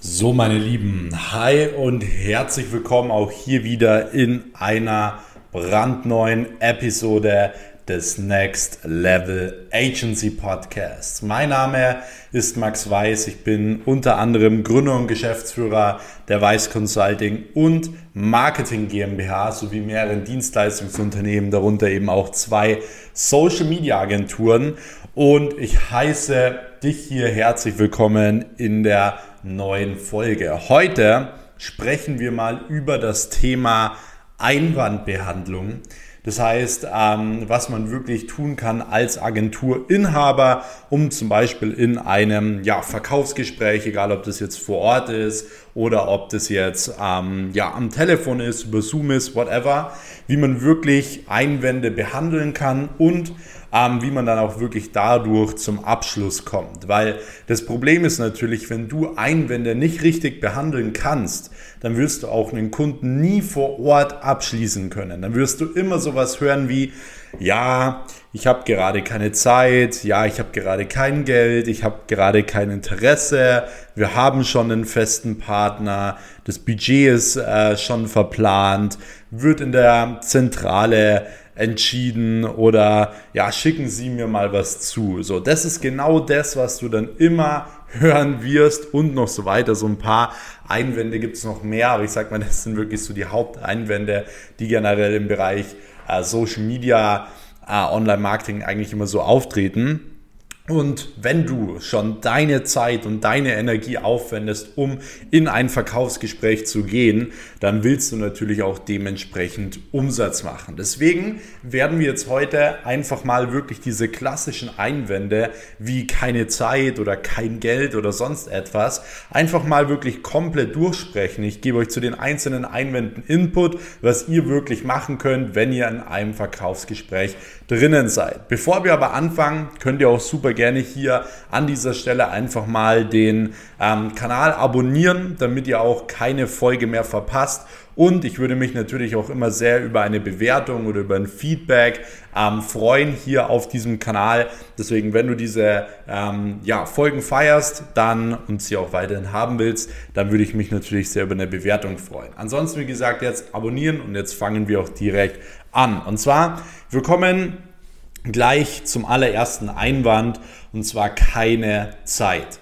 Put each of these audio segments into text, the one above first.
So, meine Lieben, hi und herzlich willkommen auch hier wieder in einer brandneuen Episode des Next Level Agency Podcasts. Mein Name ist Max Weiß. Ich bin unter anderem Gründer und Geschäftsführer der Weiß Consulting und Marketing GmbH sowie mehreren Dienstleistungsunternehmen, darunter eben auch zwei Social Media Agenturen. Und ich heiße dich hier herzlich willkommen in der neuen Folge. Heute sprechen wir mal über das Thema Einwandbehandlung. Das heißt, ähm, was man wirklich tun kann als Agenturinhaber, um zum Beispiel in einem ja, Verkaufsgespräch, egal ob das jetzt vor Ort ist oder ob das jetzt ähm, ja, am Telefon ist, über Zoom ist, whatever, wie man wirklich Einwände behandeln kann und ähm, wie man dann auch wirklich dadurch zum Abschluss kommt. Weil das Problem ist natürlich, wenn du Einwände nicht richtig behandeln kannst, dann wirst du auch einen Kunden nie vor Ort abschließen können. Dann wirst du immer sowas hören wie, ja, ich habe gerade keine Zeit, ja, ich habe gerade kein Geld, ich habe gerade kein Interesse, wir haben schon einen festen Partner, das Budget ist äh, schon verplant, wird in der Zentrale entschieden oder ja, schicken Sie mir mal was zu. So, das ist genau das, was du dann immer hören wirst und noch so weiter. So ein paar Einwände gibt es noch mehr, aber ich sag mal, das sind wirklich so die Haupteinwände, die generell im Bereich äh, Social Media, äh, Online-Marketing eigentlich immer so auftreten. Und wenn du schon deine Zeit und deine Energie aufwendest, um in ein Verkaufsgespräch zu gehen, dann willst du natürlich auch dementsprechend Umsatz machen. Deswegen werden wir jetzt heute einfach mal wirklich diese klassischen Einwände wie keine Zeit oder kein Geld oder sonst etwas einfach mal wirklich komplett durchsprechen. Ich gebe euch zu den einzelnen Einwänden Input, was ihr wirklich machen könnt, wenn ihr in einem Verkaufsgespräch drinnen seid. Bevor wir aber anfangen, könnt ihr auch super gerne hier an dieser Stelle einfach mal den ähm, Kanal abonnieren, damit ihr auch keine Folge mehr verpasst. Und ich würde mich natürlich auch immer sehr über eine Bewertung oder über ein Feedback ähm, freuen hier auf diesem Kanal. Deswegen, wenn du diese ähm, ja, Folgen feierst dann und sie auch weiterhin haben willst, dann würde ich mich natürlich sehr über eine Bewertung freuen. Ansonsten, wie gesagt, jetzt abonnieren und jetzt fangen wir auch direkt an. Und zwar, wir kommen gleich zum allerersten Einwand und zwar keine Zeit.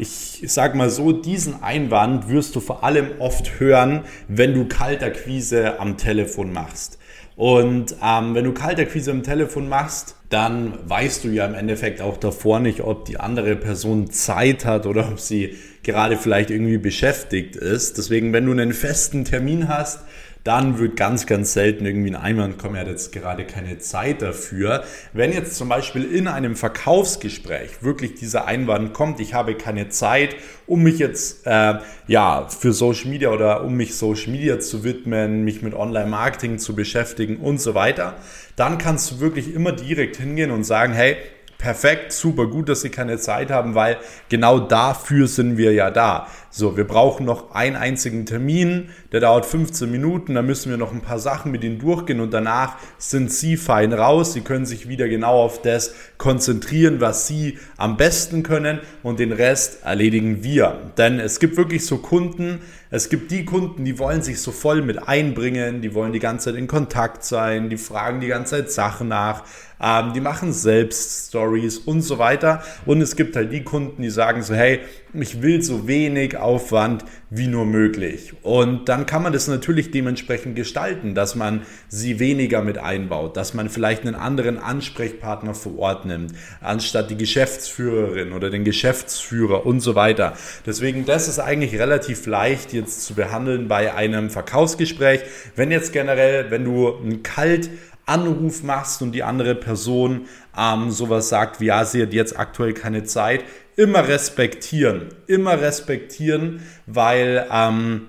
Ich sag mal so, diesen Einwand wirst du vor allem oft hören, wenn du Kaltakquise am Telefon machst. Und ähm, wenn du Kaltakquise am Telefon machst, dann weißt du ja im Endeffekt auch davor nicht, ob die andere Person Zeit hat oder ob sie gerade vielleicht irgendwie beschäftigt ist. Deswegen, wenn du einen festen Termin hast, dann wird ganz, ganz selten irgendwie ein Einwand kommen, er hat jetzt gerade keine Zeit dafür. Wenn jetzt zum Beispiel in einem Verkaufsgespräch wirklich dieser Einwand kommt, ich habe keine Zeit, um mich jetzt äh, ja für Social Media oder um mich Social Media zu widmen, mich mit Online-Marketing zu beschäftigen und so weiter, dann kannst du wirklich immer direkt hingehen und sagen, hey, perfekt, super gut, dass Sie keine Zeit haben, weil genau dafür sind wir ja da. So, wir brauchen noch einen einzigen Termin, der dauert 15 Minuten, da müssen wir noch ein paar Sachen mit Ihnen durchgehen und danach sind Sie fein raus. Sie können sich wieder genau auf das konzentrieren, was Sie am besten können und den Rest erledigen wir. Denn es gibt wirklich so Kunden, es gibt die Kunden, die wollen sich so voll mit einbringen, die wollen die ganze Zeit in Kontakt sein, die fragen die ganze Zeit Sachen nach, ähm, die machen selbst Stories und so weiter. Und es gibt halt die Kunden, die sagen so, hey, ich will so wenig Aufwand wie nur möglich. Und dann kann man das natürlich dementsprechend gestalten, dass man sie weniger mit einbaut, dass man vielleicht einen anderen Ansprechpartner vor Ort nimmt, anstatt die Geschäftsführerin oder den Geschäftsführer und so weiter. Deswegen, das ist eigentlich relativ leicht jetzt zu behandeln bei einem Verkaufsgespräch. Wenn jetzt generell, wenn du ein kalt Anruf machst und die andere Person ähm, sowas sagt wie, ja, sie hat jetzt aktuell keine Zeit, immer respektieren. Immer respektieren, weil ähm,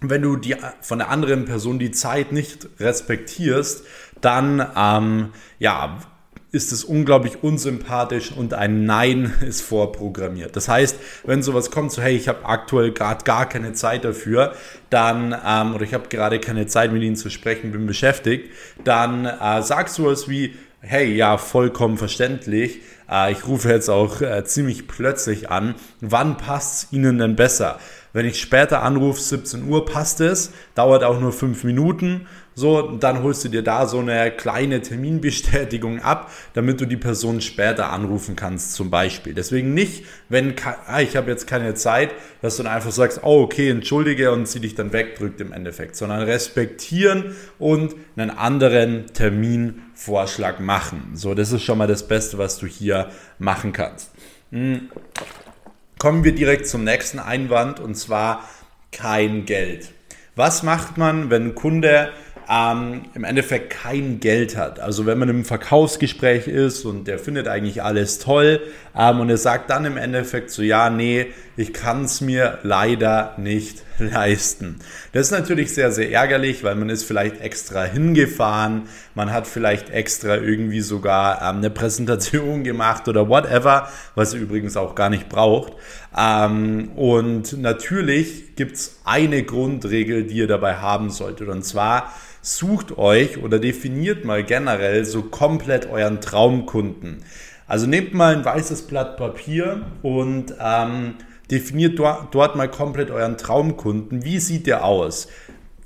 wenn du die, von der anderen Person die Zeit nicht respektierst, dann ähm, ja, ist es unglaublich unsympathisch und ein Nein ist vorprogrammiert. Das heißt, wenn sowas kommt, so hey, ich habe aktuell gerade gar keine Zeit dafür, dann, ähm, oder ich habe gerade keine Zeit mit Ihnen zu sprechen, bin beschäftigt, dann äh, sagst du was wie, hey, ja, vollkommen verständlich. Äh, ich rufe jetzt auch äh, ziemlich plötzlich an. Wann passt es Ihnen denn besser? Wenn ich später anrufe, 17 Uhr, passt es, dauert auch nur 5 Minuten. So, dann holst du dir da so eine kleine Terminbestätigung ab, damit du die Person später anrufen kannst, zum Beispiel. Deswegen nicht, wenn ah, ich habe jetzt keine Zeit, dass du dann einfach sagst, oh okay, entschuldige und sie dich dann wegdrückt im Endeffekt, sondern respektieren und einen anderen Terminvorschlag machen. So, das ist schon mal das Beste, was du hier machen kannst. Hm. Kommen wir direkt zum nächsten Einwand und zwar kein Geld. Was macht man, wenn ein Kunde ähm, im Endeffekt kein Geld hat. Also wenn man im Verkaufsgespräch ist und der findet eigentlich alles toll ähm, und er sagt dann im Endeffekt so, ja, nee, ich kann es mir leider nicht leisten. Das ist natürlich sehr, sehr ärgerlich, weil man ist vielleicht extra hingefahren, man hat vielleicht extra irgendwie sogar ähm, eine Präsentation gemacht oder whatever, was er übrigens auch gar nicht braucht. Ähm, und natürlich gibt es eine Grundregel, die ihr dabei haben solltet. Und zwar, sucht euch oder definiert mal generell so komplett euren Traumkunden. Also nehmt mal ein weißes Blatt Papier und ähm, definiert dort, dort mal komplett euren Traumkunden. Wie sieht der aus?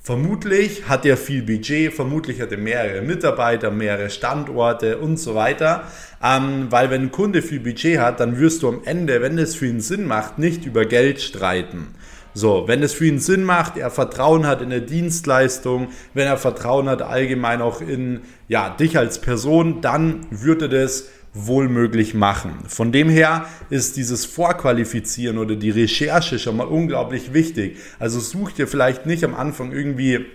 Vermutlich hat er viel Budget, vermutlich hat er mehrere Mitarbeiter, mehrere Standorte und so weiter. Ähm, weil wenn ein Kunde viel Budget hat, dann wirst du am Ende, wenn es für ihn Sinn macht, nicht über Geld streiten. So, wenn es für ihn Sinn macht, er Vertrauen hat in der Dienstleistung, wenn er Vertrauen hat allgemein auch in ja, dich als Person, dann würde das wohl möglich machen. Von dem her ist dieses Vorqualifizieren oder die Recherche schon mal unglaublich wichtig. Also such dir vielleicht nicht am Anfang irgendwie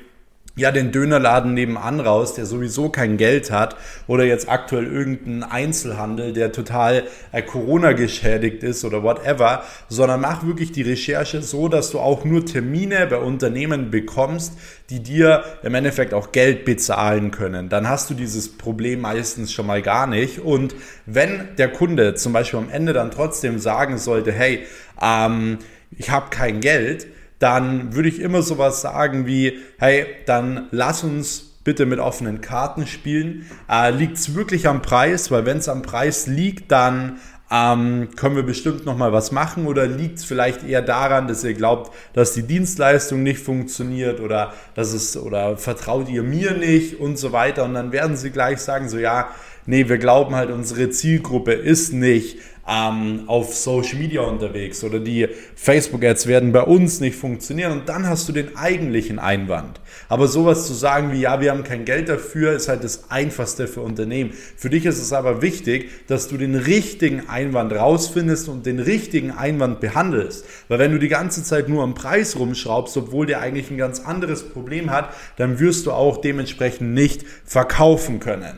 ja den Dönerladen nebenan raus, der sowieso kein Geld hat oder jetzt aktuell irgendein Einzelhandel, der total äh, Corona geschädigt ist oder whatever, sondern mach wirklich die Recherche so, dass du auch nur Termine bei Unternehmen bekommst, die dir im Endeffekt auch Geld bezahlen können. Dann hast du dieses Problem meistens schon mal gar nicht. Und wenn der Kunde zum Beispiel am Ende dann trotzdem sagen sollte, hey, ähm, ich habe kein Geld, dann würde ich immer sowas sagen wie, hey, dann lass uns bitte mit offenen Karten spielen. Äh, liegt es wirklich am Preis? Weil wenn es am Preis liegt, dann ähm, können wir bestimmt noch mal was machen oder liegt es vielleicht eher daran, dass ihr glaubt, dass die Dienstleistung nicht funktioniert oder dass es oder vertraut ihr mir nicht und so weiter und dann werden sie gleich sagen so ja, nee, wir glauben halt unsere Zielgruppe ist nicht ähm, auf Social Media unterwegs oder die Facebook-Ads werden bei uns nicht funktionieren und dann hast du den eigentlichen Einwand. Aber sowas zu sagen wie, ja, wir haben kein Geld dafür, ist halt das Einfachste für Unternehmen. Für dich ist es aber wichtig, dass du den richtigen Einwand rausfindest und den richtigen Einwand behandelst. Weil wenn du die ganze Zeit nur am Preis rumschraubst, obwohl der eigentlich ein ganz anderes Problem hat, dann wirst du auch dementsprechend nicht verkaufen können.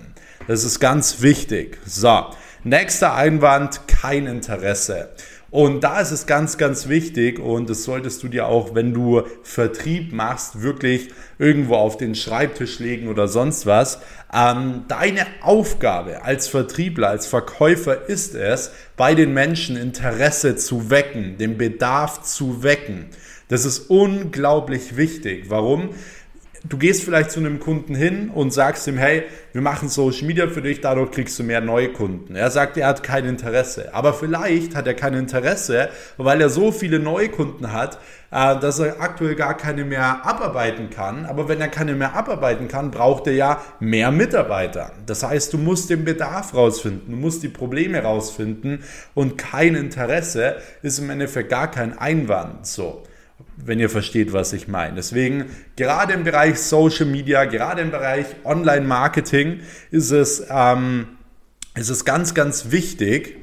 Das ist ganz wichtig. So. Nächster Einwand, kein Interesse. Und da ist es ganz, ganz wichtig und das solltest du dir auch, wenn du Vertrieb machst, wirklich irgendwo auf den Schreibtisch legen oder sonst was. Ähm, deine Aufgabe als Vertriebler, als Verkäufer ist es, bei den Menschen Interesse zu wecken, den Bedarf zu wecken. Das ist unglaublich wichtig. Warum? Du gehst vielleicht zu einem Kunden hin und sagst ihm, hey, wir machen Social Media für dich, dadurch kriegst du mehr neue Kunden. Er sagt, er hat kein Interesse. Aber vielleicht hat er kein Interesse, weil er so viele neue Kunden hat, äh, dass er aktuell gar keine mehr abarbeiten kann. Aber wenn er keine mehr abarbeiten kann, braucht er ja mehr Mitarbeiter. Das heißt, du musst den Bedarf rausfinden, du musst die Probleme rausfinden und kein Interesse ist im Endeffekt gar kein Einwand. So wenn ihr versteht, was ich meine. Deswegen, gerade im Bereich Social Media, gerade im Bereich Online-Marketing ist es, ähm, ist es ganz, ganz wichtig,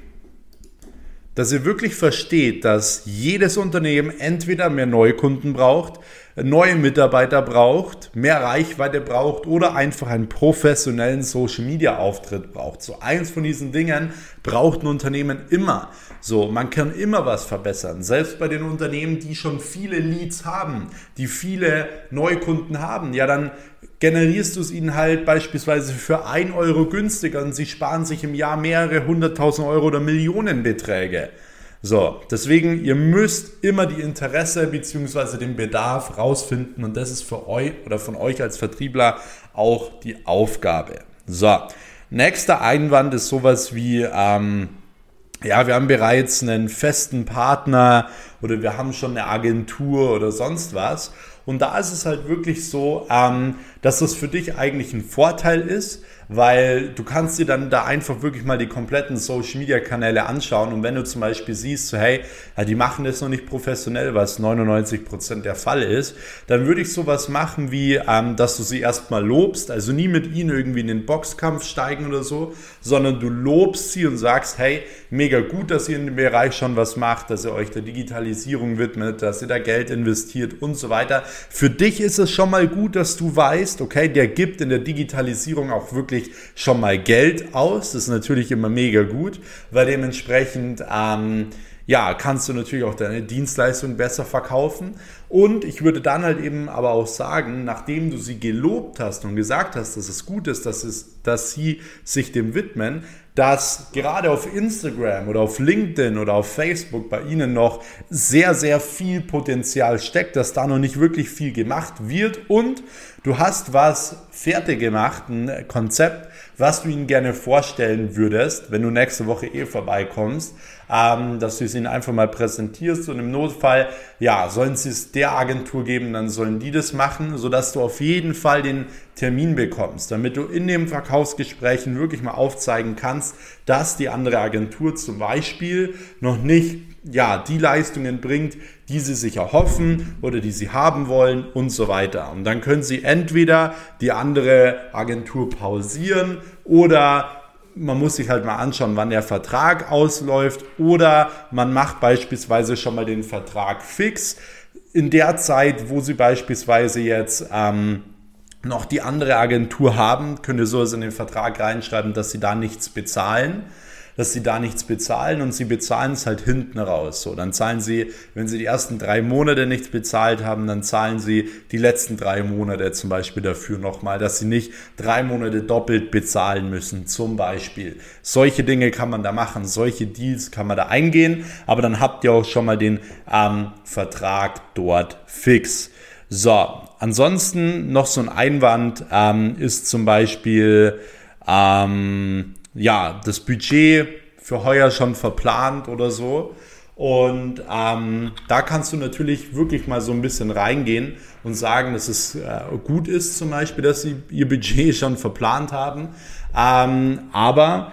dass ihr wirklich versteht, dass jedes Unternehmen entweder mehr Neukunden braucht, neue Mitarbeiter braucht, mehr Reichweite braucht oder einfach einen professionellen Social Media Auftritt braucht. So eins von diesen Dingen braucht ein Unternehmen immer. So, man kann immer was verbessern. Selbst bei den Unternehmen, die schon viele Leads haben, die viele Neukunden haben, ja, dann generierst du es ihnen halt beispielsweise für 1 Euro günstiger und sie sparen sich im Jahr mehrere hunderttausend Euro oder Millionenbeträge. So, deswegen, ihr müsst immer die Interesse bzw. den Bedarf rausfinden und das ist für euch oder von euch als Vertriebler auch die Aufgabe. So, Nächster Einwand ist sowas wie, ähm, ja, wir haben bereits einen festen Partner oder wir haben schon eine Agentur oder sonst was. Und da ist es halt wirklich so, ähm, dass das für dich eigentlich ein Vorteil ist, weil du kannst dir dann da einfach wirklich mal die kompletten Social Media Kanäle anschauen und wenn du zum Beispiel siehst, so hey, ja, die machen das noch nicht professionell, was 99 Prozent der Fall ist, dann würde ich sowas machen wie, ähm, dass du sie erstmal lobst, also nie mit ihnen irgendwie in den Boxkampf steigen oder so, sondern du lobst sie und sagst, hey, mega gut, dass ihr in dem Bereich schon was macht, dass ihr euch der Digitalisierung widmet, dass ihr da Geld investiert und so weiter. Für dich ist es schon mal gut, dass du weißt, okay, der gibt in der Digitalisierung auch wirklich wirklich schon mal Geld aus. Das ist natürlich immer mega gut, weil dementsprechend ähm, ja, kannst du natürlich auch deine Dienstleistung besser verkaufen. Und ich würde dann halt eben aber auch sagen, nachdem du sie gelobt hast und gesagt hast, dass es gut ist, dass, es, dass sie sich dem widmen, dass gerade auf Instagram oder auf LinkedIn oder auf Facebook bei Ihnen noch sehr, sehr viel Potenzial steckt, dass da noch nicht wirklich viel gemacht wird und du hast was fertig gemacht, ein Konzept, was du ihnen gerne vorstellen würdest, wenn du nächste Woche eh vorbeikommst, ähm, dass du es ihnen einfach mal präsentierst und im Notfall, ja, sollen sie es der Agentur geben, dann sollen die das machen, sodass du auf jeden Fall den Termin bekommst, damit du in den Verkaufsgesprächen wirklich mal aufzeigen kannst, dass die andere Agentur zum Beispiel noch nicht ja, die Leistungen bringt, die sie sich erhoffen oder die sie haben wollen und so weiter. Und dann können sie entweder die andere Agentur pausieren oder man muss sich halt mal anschauen, wann der Vertrag ausläuft oder man macht beispielsweise schon mal den Vertrag fix. In der Zeit, wo sie beispielsweise jetzt ähm, noch die andere Agentur haben, könnt ihr so in den Vertrag reinschreiben, dass sie da nichts bezahlen dass sie da nichts bezahlen und sie bezahlen es halt hinten raus. So, dann zahlen sie, wenn sie die ersten drei Monate nichts bezahlt haben, dann zahlen sie die letzten drei Monate zum Beispiel dafür nochmal, dass sie nicht drei Monate doppelt bezahlen müssen, zum Beispiel. Solche Dinge kann man da machen, solche Deals kann man da eingehen, aber dann habt ihr auch schon mal den ähm, Vertrag dort fix. So, ansonsten noch so ein Einwand ähm, ist zum Beispiel, ähm, ja, das Budget für heuer schon verplant oder so. Und ähm, da kannst du natürlich wirklich mal so ein bisschen reingehen und sagen, dass es äh, gut ist, zum Beispiel, dass sie ihr Budget schon verplant haben. Ähm, aber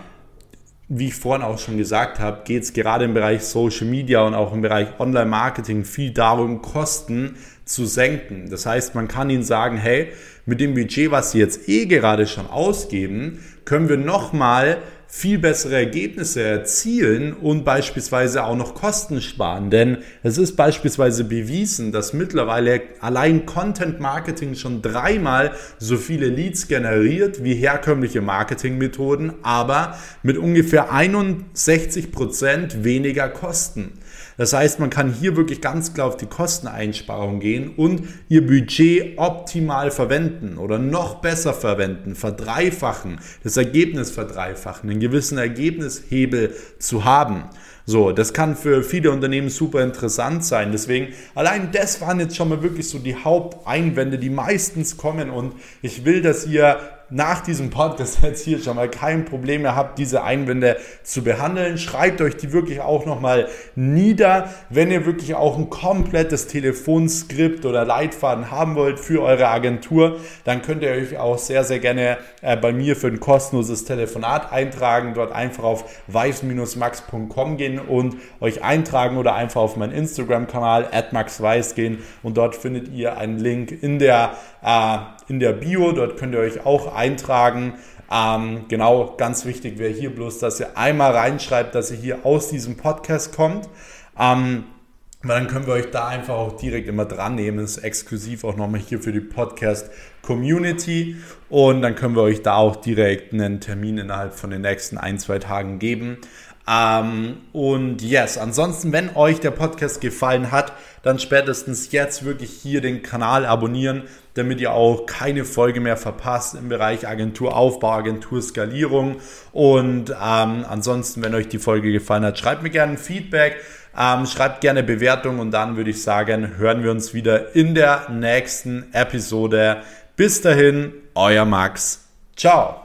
wie ich vorhin auch schon gesagt habe, geht es gerade im Bereich Social Media und auch im Bereich Online-Marketing viel darum, Kosten zu senken. Das heißt, man kann ihnen sagen, hey, mit dem Budget, was sie jetzt eh gerade schon ausgeben, können wir nochmal viel bessere Ergebnisse erzielen und beispielsweise auch noch Kosten sparen. Denn es ist beispielsweise bewiesen, dass mittlerweile allein Content Marketing schon dreimal so viele Leads generiert wie herkömmliche Marketingmethoden, aber mit ungefähr 61 Prozent weniger Kosten. Das heißt, man kann hier wirklich ganz klar auf die Kosteneinsparung gehen und ihr Budget optimal verwenden oder noch besser verwenden, verdreifachen, das Ergebnis verdreifachen, einen gewissen Ergebnishebel zu haben. So, das kann für viele Unternehmen super interessant sein. Deswegen, allein das waren jetzt schon mal wirklich so die Haupteinwände, die meistens kommen. Und ich will, dass ihr nach diesem Podcast jetzt hier schon mal kein Problem mehr habt, diese Einwände zu behandeln. Schreibt euch die wirklich auch nochmal nieder, wenn ihr wirklich auch ein komplettes Telefonskript oder Leitfaden haben wollt für eure Agentur, dann könnt ihr euch auch sehr, sehr gerne äh, bei mir für ein kostenloses Telefonat eintragen. Dort einfach auf weiß-max.com gehen und euch eintragen oder einfach auf meinen Instagram-Kanal maxweiss gehen und dort findet ihr einen Link in der, äh, in der Bio. Dort könnt ihr euch auch eintragen. Ähm, genau, ganz wichtig wäre hier bloß, dass ihr einmal reinschreibt, dass ihr hier aus diesem Podcast kommt. Ähm, weil dann können wir euch da einfach auch direkt immer dran nehmen. Das ist exklusiv auch nochmal hier für die Podcast Community. Und dann können wir euch da auch direkt einen Termin innerhalb von den nächsten ein, zwei Tagen geben. Ähm, und yes, ansonsten, wenn euch der Podcast gefallen hat, dann spätestens jetzt wirklich hier den Kanal abonnieren, damit ihr auch keine Folge mehr verpasst im Bereich Agenturaufbau, Agenturskalierung. Und ähm, ansonsten, wenn euch die Folge gefallen hat, schreibt mir gerne Feedback, ähm, schreibt gerne Bewertung und dann würde ich sagen, hören wir uns wieder in der nächsten Episode. Bis dahin, euer Max. Ciao.